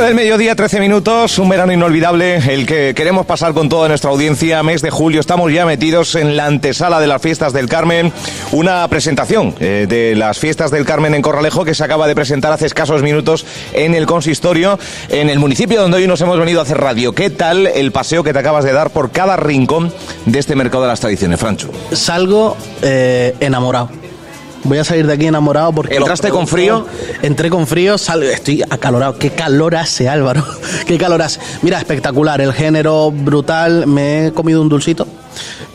12 del mediodía, 13 minutos, un verano inolvidable, el que queremos pasar con toda nuestra audiencia. Mes de julio, estamos ya metidos en la antesala de las fiestas del Carmen. Una presentación eh, de las fiestas del Carmen en Corralejo que se acaba de presentar hace escasos minutos en el consistorio, en el municipio donde hoy nos hemos venido a hacer radio. ¿Qué tal el paseo que te acabas de dar por cada rincón de este mercado de las tradiciones, Francho? Salgo eh, enamorado. Voy a salir de aquí enamorado porque... ¿Entraste con frío? Entré con frío, sal- estoy acalorado. Qué calor hace, Álvaro. Qué calor hace. Mira, espectacular, el género brutal. Me he comido un dulcito.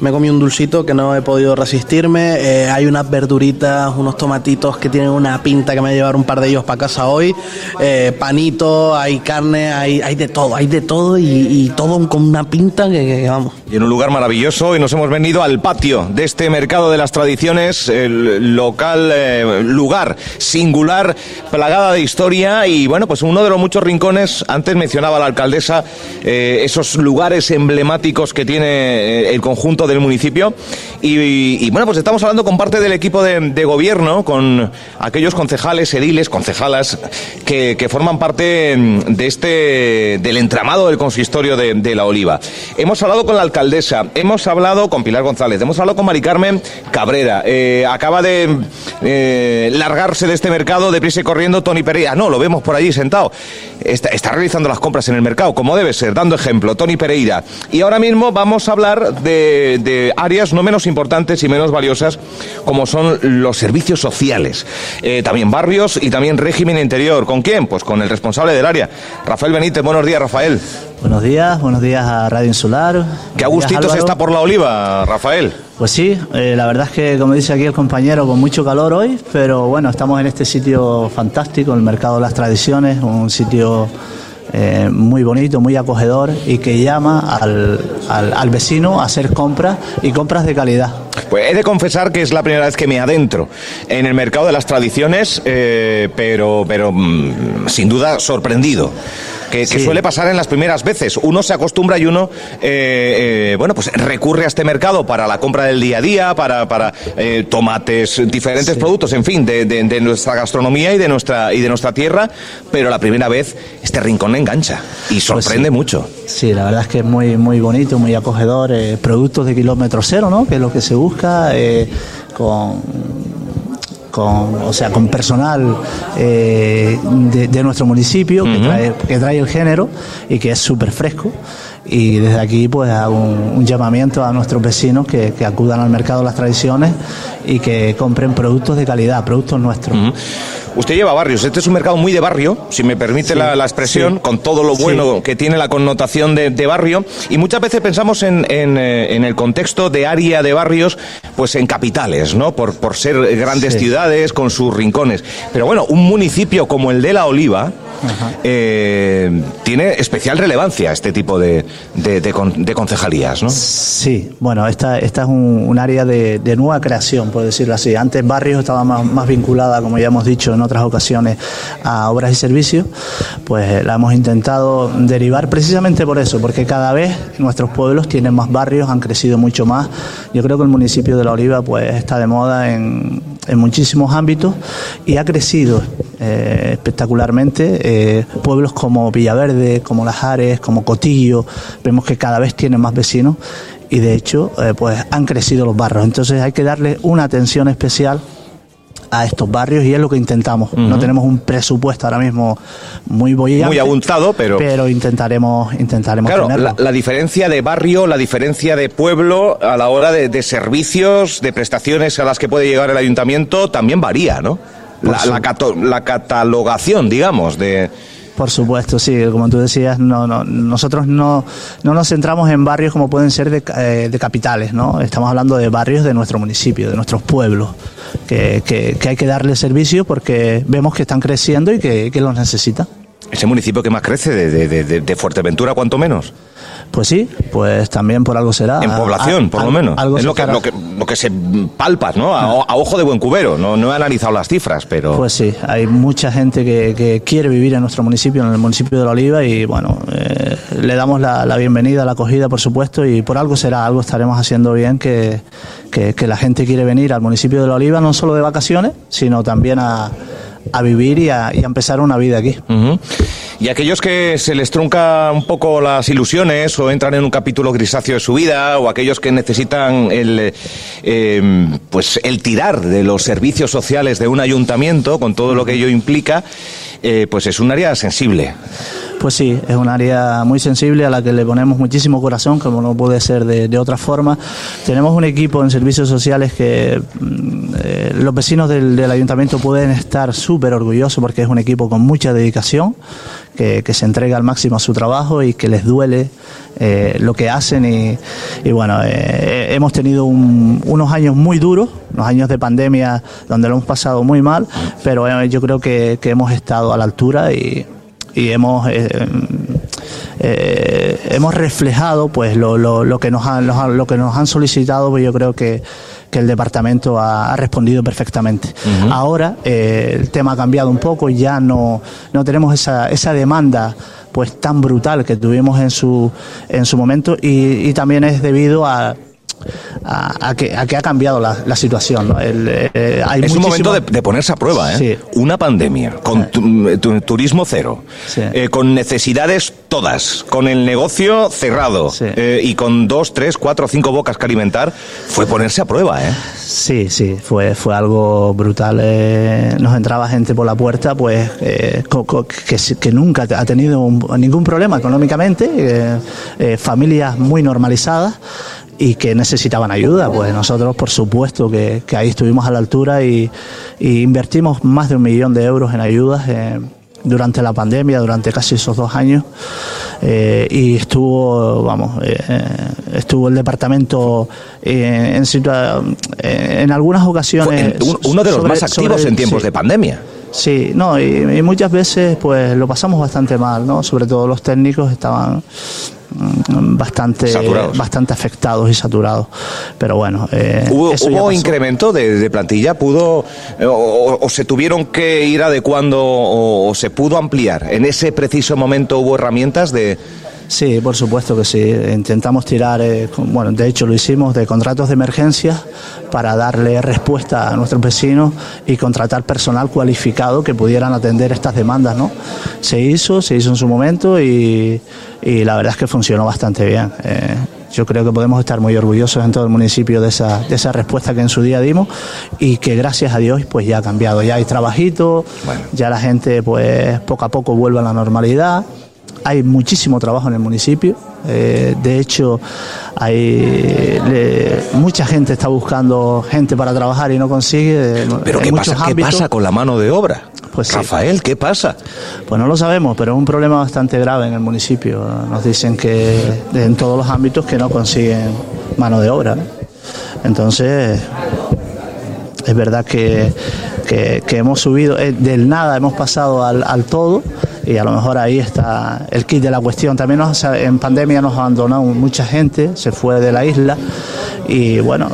Me comido un dulcito que no he podido resistirme. Eh, hay unas verduritas, unos tomatitos que tienen una pinta que me voy a llevar un par de ellos para casa hoy. Eh, panito, hay carne, hay, hay de todo, hay de todo y, todo con una pinta que, vamos. Y en un lugar maravilloso y nos hemos venido al patio de este mercado de las tradiciones, el local, eh, lugar singular, plagada de historia y bueno, pues uno de los muchos rincones, antes mencionaba la alcaldesa, esos lugares emblemáticos que tiene el conjunto del municipio y, bueno, pues estamos hablando con parte del equipo de, gobierno, con aquellos concejales, ediles, concejalas que, forman parte mm, de este, del entramado del consistorio de, La Oliva. Hemos hablado con la alcaldesa, hemos hablado con Pilar González, hemos hablado con Mari Carmen Cabrera. Eh, acaba de eh, largarse de este mercado deprisa y corriendo Tony Pereira. No, lo vemos por allí sentado. Está realizando las compras en el mercado, como debe ser, dando ejemplo, Tony Pereira. Y ahora mismo vamos a hablar de, de áreas no menos importantes y menos valiosas, como son los servicios sociales. Eh, también barrios y también régimen interior. ¿Con quién? Pues con el responsable del área, Rafael Benítez. Buenos días, Rafael. Buenos días, buenos días a Radio Insular. Qué agustito se está por la oliva, Rafael. Pues sí, eh, la verdad es que, como dice aquí el compañero, con mucho calor hoy, pero bueno, estamos en este sitio fantástico, el Mercado de las Tradiciones, un sitio eh, muy bonito, muy acogedor y que llama al, al- al vecino a hacer compras y compras de calidad. Pues he de confesar que es la primera vez que me adentro en el mercado de las tradiciones, eh, pero, pero mm, sin duda sorprendido. Que, suele pasar en las primeras veces. Uno se acostumbra y uno, eh, eh, bueno, pues recurre a este mercado para la compra del día a día, para, para eh, tomates, diferentes productos, en fin, de, de- de nuestra gastronomía y de nuestra, y de nuestra tierra, pero la primera vez este rincón engancha y sorprende sí. mucho. Sí, la verdad es que es muy, muy bonito, muy acogedor. eh, productos de kilómetro cero, ¿no? Que es lo que se busca eh, con, con, o sea, con personal eh, de, de nuestro municipio que, trae, que trae el género y que es súper fresco. Y desde aquí pues hago un, un llamamiento a nuestros vecinos que, que acudan al mercado de las tradiciones y que compren productos de calidad, productos nuestros. Usted lleva barrios. Este es un mercado muy de barrio, si me permite la, la expresión, sí. con todo lo bueno Sí. que tiene la connotación de, de barrio. Y muchas veces pensamos en, en, eh, en el contexto de área de barrios, pues en capitales, ¿no? Por, por ser grandes ciudades con sus rincones. Pero bueno, un municipio como el de La Oliva eh, tiene especial relevancia este tipo de, con- de concejalías, ¿no? Sí, bueno, esta, esta es un, un área de, nueva creación, por decirlo así. Antes Barrios estaba más, más vinculada, como ya hemos dicho en otras ocasiones, a obras y servicios. Pues la hemos intentado derivar precisamente por eso, porque cada vez nuestros pueblos tienen más barrios, han crecido mucho más. Yo creo que el municipio de La Oliva pues está de moda en, en muchísimos ámbitos y ha crecido eh, espectacularmente. Eh, pueblos como Villaverde, como Las Ares, como Cotillo, vemos que cada vez tienen más vecinos y de hecho eh, pues han crecido los barrios. Entonces hay que darle una atención especial a estos barrios y es lo que intentamos. No tenemos un presupuesto ahora mismo muy bollante, Muy abultado, pero... pero intentaremos intentaremos Claro, tenerlo. la, la diferencia de barrio, la diferencia de pueblo a la hora de, de servicios, de prestaciones a las que puede llegar el ayuntamiento también varía, ¿no? La, su- la cato- la catalogación, digamos, de... Por supuesto, sí, como tú decías, no, no, nosotros no, no nos centramos en barrios como pueden ser de, eh, de capitales, ¿no? Estamos hablando de barrios de nuestro municipio, de nuestros pueblos, que, que, que hay que darle servicio porque vemos que están creciendo y que, que los necesitan. Ese municipio que más crece de, de- de- Fuerteventura, cuanto menos. Pues sí, pues también por algo será. En población, por lo menos. algo es lo que, lo, que, lo que se palpa, ¿no? A, a ojo de buen cubero. No, no he analizado las cifras, pero... Pues sí, hay mucha gente que, que quiere vivir en nuestro municipio, en el municipio de La Oliva, y bueno, eh, le damos la, la bienvenida, la acogida, por supuesto, y por algo será, algo estaremos haciendo bien que, que, que la gente quiere venir al municipio de La Oliva, no solo de vacaciones, sino también a, a vivir y a, y a empezar una vida aquí. Y aquellos que se les trunca un poco las ilusiones o entran en un capítulo grisáceo de su vida, o aquellos que necesitan el, eh, pues el tirar de los servicios sociales de un ayuntamiento, con todo lo que ello implica, eh, pues es un área sensible. Pues sí, es un área muy sensible a la que le ponemos muchísimo corazón, como no puede ser de, otra forma. Tenemos un equipo en servicios sociales que eh, los vecinos del, ayuntamiento pueden estar súper orgullosos porque es un equipo con mucha dedicación, que, se entrega al máximo a su trabajo y que les duele eh, lo que hacen. Y, bueno, eh, hemos tenido unos años muy duros, unos años de pandemia donde lo hemos pasado muy mal, pero yo creo que hemos estado a la altura y y hemos hemos reflejado pues lo, lo, que nos han, lo, que nos han solicitado pues yo creo que, que el departamento ha, respondido perfectamente. Ahora eh, el tema ha cambiado un poco y ya no no tenemos esa, esa demanda pues tan brutal que tuvimos en su en su momento y, y también es debido a a, que, ha cambiado la, situación. Eh, es un momento de, ponerse a prueba, ¿eh? Una pandemia, con turismo cero, eh, con necesidades todas, con el negocio cerrado y con dos, tres, cuatro, cinco bocas que alimentar, fue ponerse a prueba, ¿eh? Sí, sí, fue, fue algo brutal. nos entraba gente por la puerta, pues, que, nunca ha tenido ningún problema económicamente, familias muy normalizadas y que necesitaban ayuda. Pues nosotros, por supuesto, que, ahí estuvimos a la altura y, invertimos más de un millón de euros en ayudas eh, durante la pandemia, durante casi esos dos años. Eh, y estuvo, vamos, eh, estuvo el departamento en, en algunas ocasiones. uno de los más activos en tiempos de pandemia. Sí, no, y, y, muchas veces pues lo pasamos bastante mal, ¿no? Sobre todo los técnicos estaban Mm, bastante bastante afectados y saturados. Pero bueno eh, hubo, incremento de, plantilla pudo eh, o, se tuvieron que ir adecuando o, se pudo ampliar en ese preciso momento hubo herramientas de Sí, por supuesto que sí. Intentamos tirar, eh, bueno, de hecho lo hicimos, de contratos de emergencia para darle respuesta a nuestros vecinos y contratar personal cualificado que pudieran atender estas demandas, ¿no? Se hizo, se hizo en su momento y, la verdad es que funcionó bastante bien. Eh, yo creo que podemos estar muy orgullosos en todo el municipio de esa, de esa respuesta que en su día dimos y que gracias a Dios pues ya ha cambiado. Ya hay trabajito, ya la gente pues poco a poco vuelve a la normalidad hay muchísimo trabajo en el municipio. Eh, de hecho, hay mucha gente está buscando gente para trabajar y no consigue. Eh, pero ¿qué pasa, ¿qué pasa con la mano de obra? Pues Rafael, ¿qué pasa? Pues no lo sabemos, pero es un problema bastante grave en el municipio. Nos dicen que en todos los ámbitos que no consiguen mano de obra. Entonces, es verdad que, hemos subido, eh, del nada hemos pasado al, al todo y a lo mejor ahí está el kit de la cuestión. También nos, en pandemia nos abandonó mucha gente, se fue de la isla y bueno,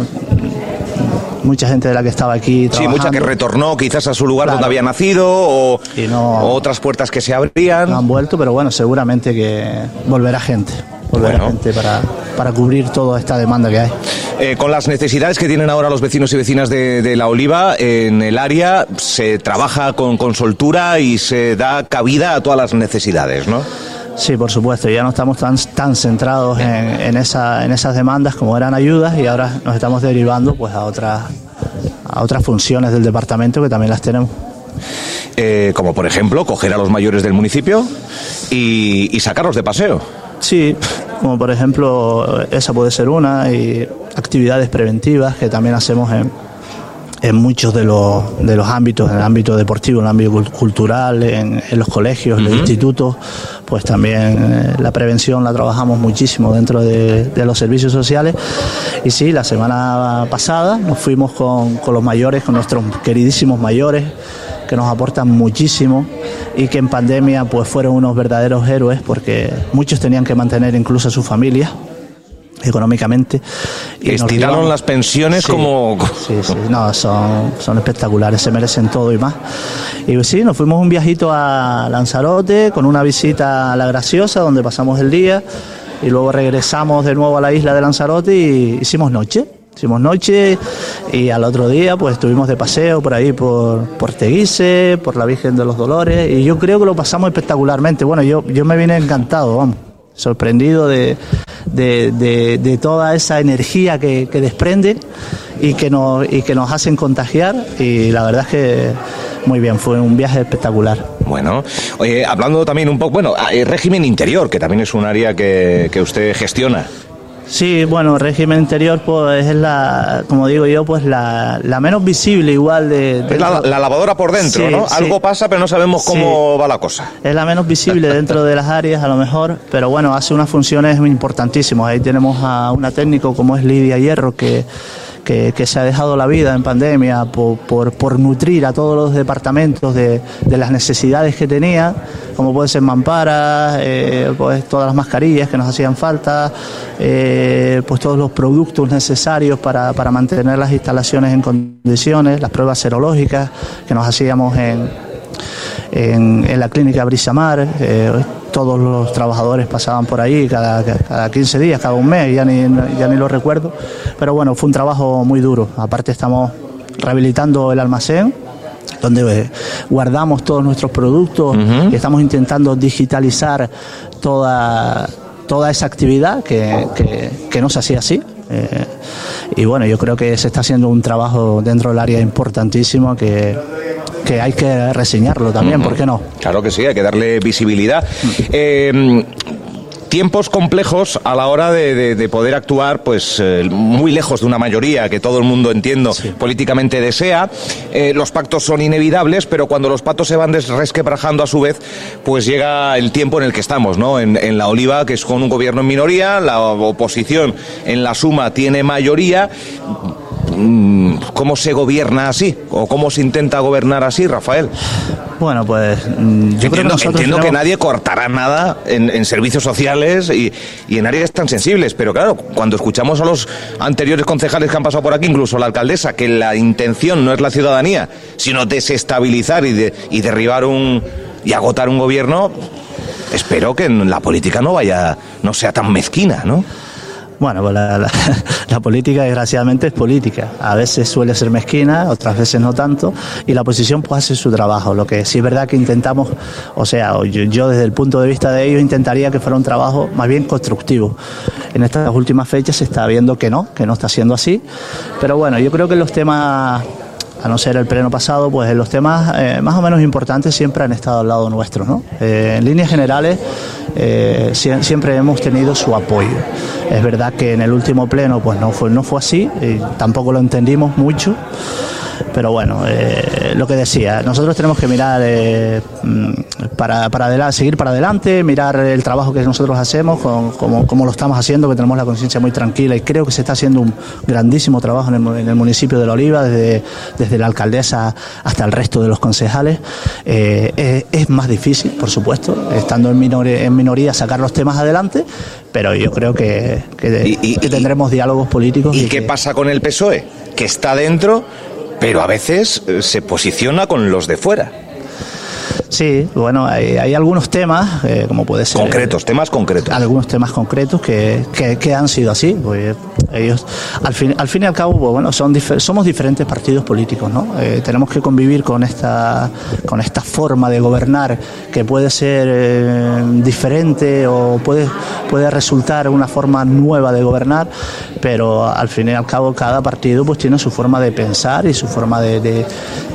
mucha gente de la que estaba aquí. Sí, mucha que retornó quizás a su lugar donde había nacido o, otras puertas que se abrían. No han vuelto, pero bueno, seguramente que volverá gente volver gente para, para cubrir toda esta demanda que hay. Eh, con las necesidades que tienen ahora los vecinos y vecinas de, La Oliva, en el área se trabaja con, con soltura y se da cabida a todas las necesidades, ¿no? Sí, por supuesto, ya no estamos tan, tan centrados en, en, esa, en esas demandas como eran ayudas y ahora nos estamos derivando pues a otras, a otras funciones del departamento que también las tenemos. Eh, como por ejemplo coger a los mayores del municipio y, y sacarlos de paseo. Sí, como por ejemplo esa puede ser una y actividades preventivas que también hacemos en, en muchos de los, de los ámbitos, en el ámbito deportivo, en el ámbito cultural, en, los colegios, en los institutos, pues también eh, la prevención la trabajamos muchísimo dentro de, de, los servicios sociales. Y sí, la semana pasada nos fuimos con, con los mayores, con nuestros queridísimos mayores, que nos aportan muchísimo y que en pandemia pues fueron unos verdaderos héroes porque muchos tenían que mantener incluso a su familia económicamente. Y Estiraron las pensiones como... Sí, sí, no, son, son espectaculares, se merecen todo y más. Y sí, nos fuimos un viajito a Lanzarote con una visita a La Graciosa donde pasamos el día y luego regresamos de nuevo a la isla de Lanzarote y hicimos noche Hicimos noche y al otro día pues estuvimos de paseo por ahí por, por Teguise, por la Virgen de los Dolores y yo creo que lo pasamos espectacularmente. Bueno, yo, yo me vine encantado, vamos, sorprendido de, de, de, toda esa energía que, que desprende y que, nos, y que nos hacen contagiar y la verdad es que muy bien, fue un viaje espectacular. Bueno, oye, hablando también un poco, bueno, el régimen interior, que también es un área que, que usted gestiona. Sí, bueno, régimen interior pues es la, como digo yo, pues la, la menos visible igual de... Es la, la, lavadora por dentro, Sí, ¿no? sí. Algo pasa, pero no sabemos cómo va la cosa. Es la menos visible dentro de las áreas, a lo mejor, pero bueno, hace unas funciones importantísimas. Ahí tenemos a una técnico como es Lidia Hierro, que, que, se ha dejado la vida en pandemia por, por, nutrir a todos los departamentos de, las necesidades que tenía, como puede ser mamparas, eh, pues todas las mascarillas que nos hacían falta, eh, pues todos los productos necesarios para, para mantener las instalaciones en condiciones, las pruebas serológicas que nos hacíamos en, en, en la clínica Brisamar. eh, todos los trabajadores pasaban por ahí cada, cada 15 días, cada un mes, ya ni, ya ni lo recuerdo. Pero bueno, fue un trabajo muy duro. Aparte estamos rehabilitando el almacén donde eh, guardamos todos nuestros productos y estamos intentando digitalizar toda, toda esa actividad que, que, que no se hacía así. Eh, y bueno, yo creo que se está haciendo un trabajo dentro del área importantísimo que, que hay que reseñarlo también, ¿por qué no? Claro que sí, hay que darle visibilidad. Eh, tiempos complejos a la hora de, de- de poder actuar, pues eh, muy lejos de una mayoría que todo el mundo entiendo políticamente desea. Eh, los pactos son inevitables, pero cuando los patos se van des- resquebrajando a su vez, pues llega el tiempo en el que estamos, ¿no? En, en la Oliva, que es con un gobierno en minoría, la oposición en la suma tiene mayoría. Mm, ¿Cómo se gobierna así? ¿O cómo se intenta gobernar así, Rafael? Bueno, pues mm, yo creo que entiendo, que nadie cortará nada en, en servicios sociales y, y en áreas tan sensibles, pero claro, cuando escuchamos a los anteriores concejales que han pasado por aquí, incluso la alcaldesa, que la intención no es la ciudadanía, sino desestabilizar y, de- y derribar un y agotar un gobierno, espero que en la política no vaya, no sea tan mezquina, ¿no? Bueno, pues la, política desgraciadamente es política. A veces suele ser mezquina, otras veces no tanto, y la oposición pues hace su trabajo. Lo que sí es verdad que intentamos, o sea, yo, yo desde el punto de vista de ellos intentaría que fuera un trabajo más bien constructivo. En estas últimas fechas se está viendo que no, que no está siendo así, pero bueno, yo creo que los temas a no ser el pleno pasado, pues los temas eh, más o menos importantes siempre han estado al lado nuestro. ¿no? Eh, en líneas generales, eh, sie- siempre hemos tenido su apoyo. Es verdad que en el último pleno pues no fue, no fue así, y tampoco lo entendimos mucho. Pero bueno, eh, lo que decía, nosotros tenemos que mirar eh, mm, para, para adelante, seguir para adelante, mirar el trabajo que nosotros hacemos, con- como, como lo estamos haciendo, que tenemos la conciencia muy tranquila y creo que se está haciendo un grandísimo trabajo en el, mu- en el municipio de La Oliva, desde, desde la alcaldesa hasta el resto de los concejales. Eh, es, es más difícil, por supuesto, estando en, minori- en minoría, sacar los temas adelante, pero yo creo que, que- Y- y- que y- tendremos diálogos políticos. ¿Y qué que- pasa con el PSOE? Que está dentro, pero a veces eh, se posiciona con los de fuera. Sí, bueno, hay, hay algunos temas, eh, como puede ser... Concretos, temas concretos. algunos temas concretos que, que, que han sido así. Pues ellos, al fin, al fin y al cabo, pues, bueno, son difer- somos diferentes partidos políticos, ¿no? Eh, tenemos que convivir con esta, con esta forma de gobernar que puede ser eh, diferente o puede, puede resultar una forma nueva de gobernar, pero al fin y al cabo cada partido pues tiene su forma de pensar y su forma de, de-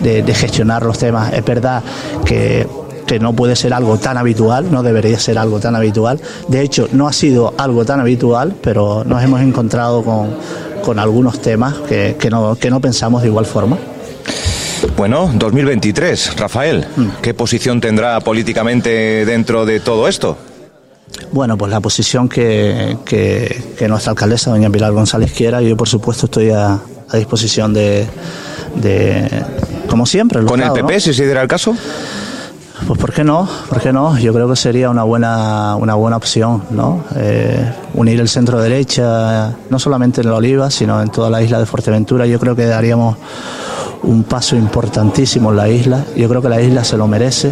de- de gestionar los temas. Es verdad que que no puede ser algo tan habitual, no debería ser algo tan habitual. De hecho, no ha sido algo tan habitual, pero nos hemos encontrado con, con algunos temas que, que no, que no pensamos de igual forma. Bueno, 2023, Rafael, ¿qué posición tendrá políticamente dentro de todo esto? Bueno, pues la posición que, que, que nuestra alcaldesa, doña Pilar González, quiera, yo por supuesto estoy a, a disposición de, de, como siempre, ¿Con el. PP, si se diera el caso? Pues ¿por qué no? ¿Por qué no? Yo creo que sería una buena, una buena opción, ¿no? Eh, unir el centro derecha, no solamente en la Oliva, sino en toda la isla de Fuerteventura. Yo creo que daríamos un paso importantísimo en la isla. Yo creo que la isla se lo merece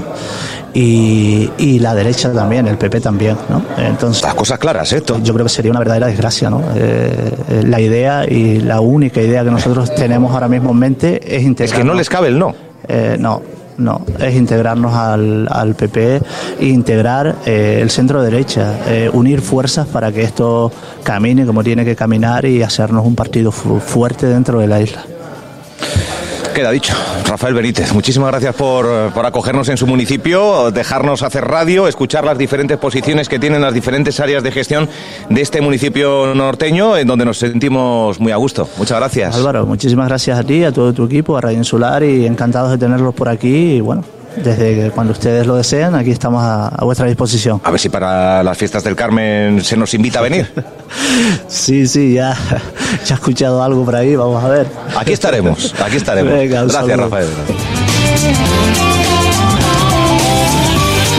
y, y la derecha también, el PP también, ¿no? Entonces, Las cosas claras, ¿eh? esto. yo creo que sería una verdadera desgracia, ¿no? Eh, eh, la idea y la única idea que nosotros tenemos ahora mismo en mente es integrar. Es que no les cabe el no. Eh, no, no, es integrarnos al, al PP e integrar eh, el centro derecha, eh, unir fuerzas para que esto camine como tiene que caminar y hacernos un partido fu- fuerte dentro de la isla. Queda dicho. Rafael Benítez, muchísimas gracias por, por acogernos en su municipio, dejarnos hacer radio, escuchar las diferentes posiciones que tienen las diferentes áreas de gestión de este municipio norteño, en donde nos sentimos muy a gusto. Muchas gracias. Álvaro, muchísimas gracias a ti, a todo tu equipo, a Radio Insular y encantados de tenerlos por aquí y bueno, desde que cuando ustedes lo deseen, aquí estamos a, a vuestra disposición. A ver si para las fiestas del Carmen se nos invita a venir. Sí, sí, ya, ya he escuchado algo por ahí, vamos a ver. Aquí estaremos, aquí estaremos. Venga, gracias, saludo. Rafael.